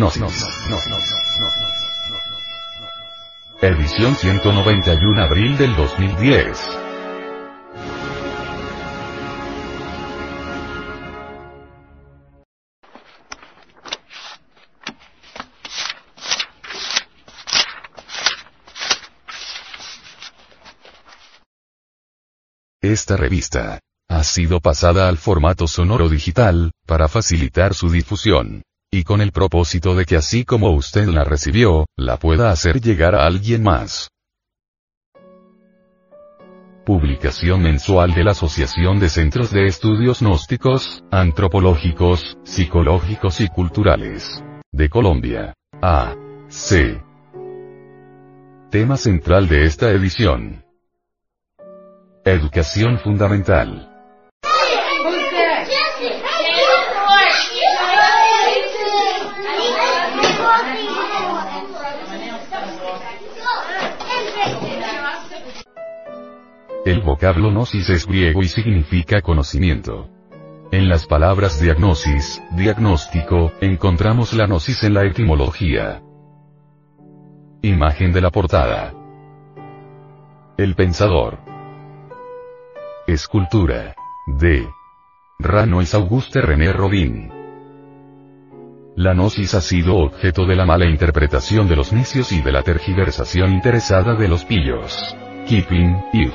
Gnosis. Edición 191 abril del 2010. Esta revista ha sido pasada al formato sonoro digital, para facilitar su difusión. Y con el propósito de que así como usted la recibió, la pueda hacer llegar a alguien más. Publicación mensual de la Asociación de Centros de Estudios Gnósticos, Antropológicos, Psicológicos y Culturales. De Colombia. A. C. Tema central de esta edición. Educación fundamental. El vocablo gnosis es griego y significa conocimiento. En las palabras diagnosis, diagnóstico, encontramos la gnosis en la etimología. Imagen de la portada. El pensador. Escultura. De. Ranois Auguste René Robin. La gnosis ha sido objeto de la mala interpretación de los necios y de la tergiversación interesada de los pillos. Keeping, if.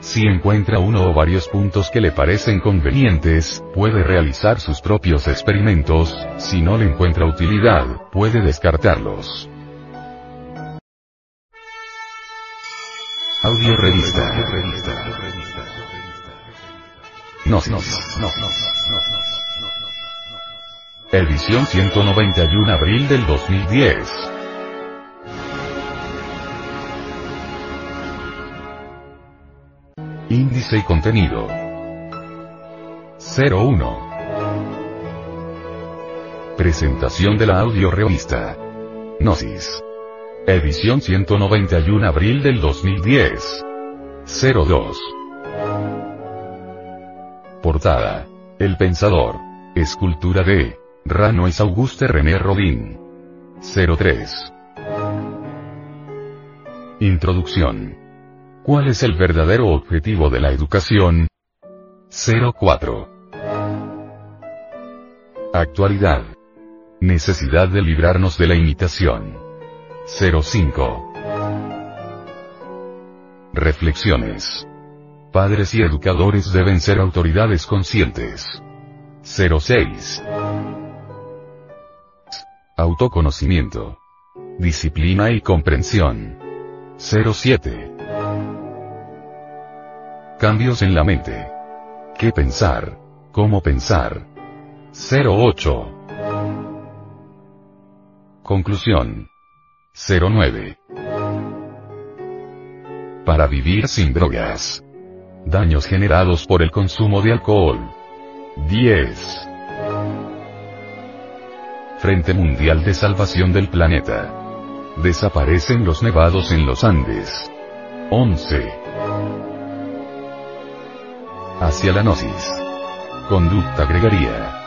Si encuentra uno o varios puntos que le parecen convenientes, puede realizar sus propios experimentos, si no le encuentra utilidad, puede descartarlos. Audio revista. No, no, no, Edición 191 abril del 2010. Índice y contenido. 01. Presentación de la audio revista. Gnosis. Edición 191 abril del 2010. 02. Portada. El Pensador. Escultura de Ranois Auguste René Rodin. 03. Introducción. ¿Cuál es el verdadero objetivo de la educación? 04. Actualidad. Necesidad de librarnos de la imitación. 05. Reflexiones. Padres y educadores deben ser autoridades conscientes. 06. Autoconocimiento. Disciplina y comprensión. 07. Cambios en la mente. ¿Qué pensar? ¿Cómo pensar? 08. Conclusión. 09. Para vivir sin drogas. Daños generados por el consumo de alcohol. 10. Frente Mundial de Salvación del Planeta. Desaparecen los nevados en los Andes. 11. Hacia la gnosis. Conducta gregaria.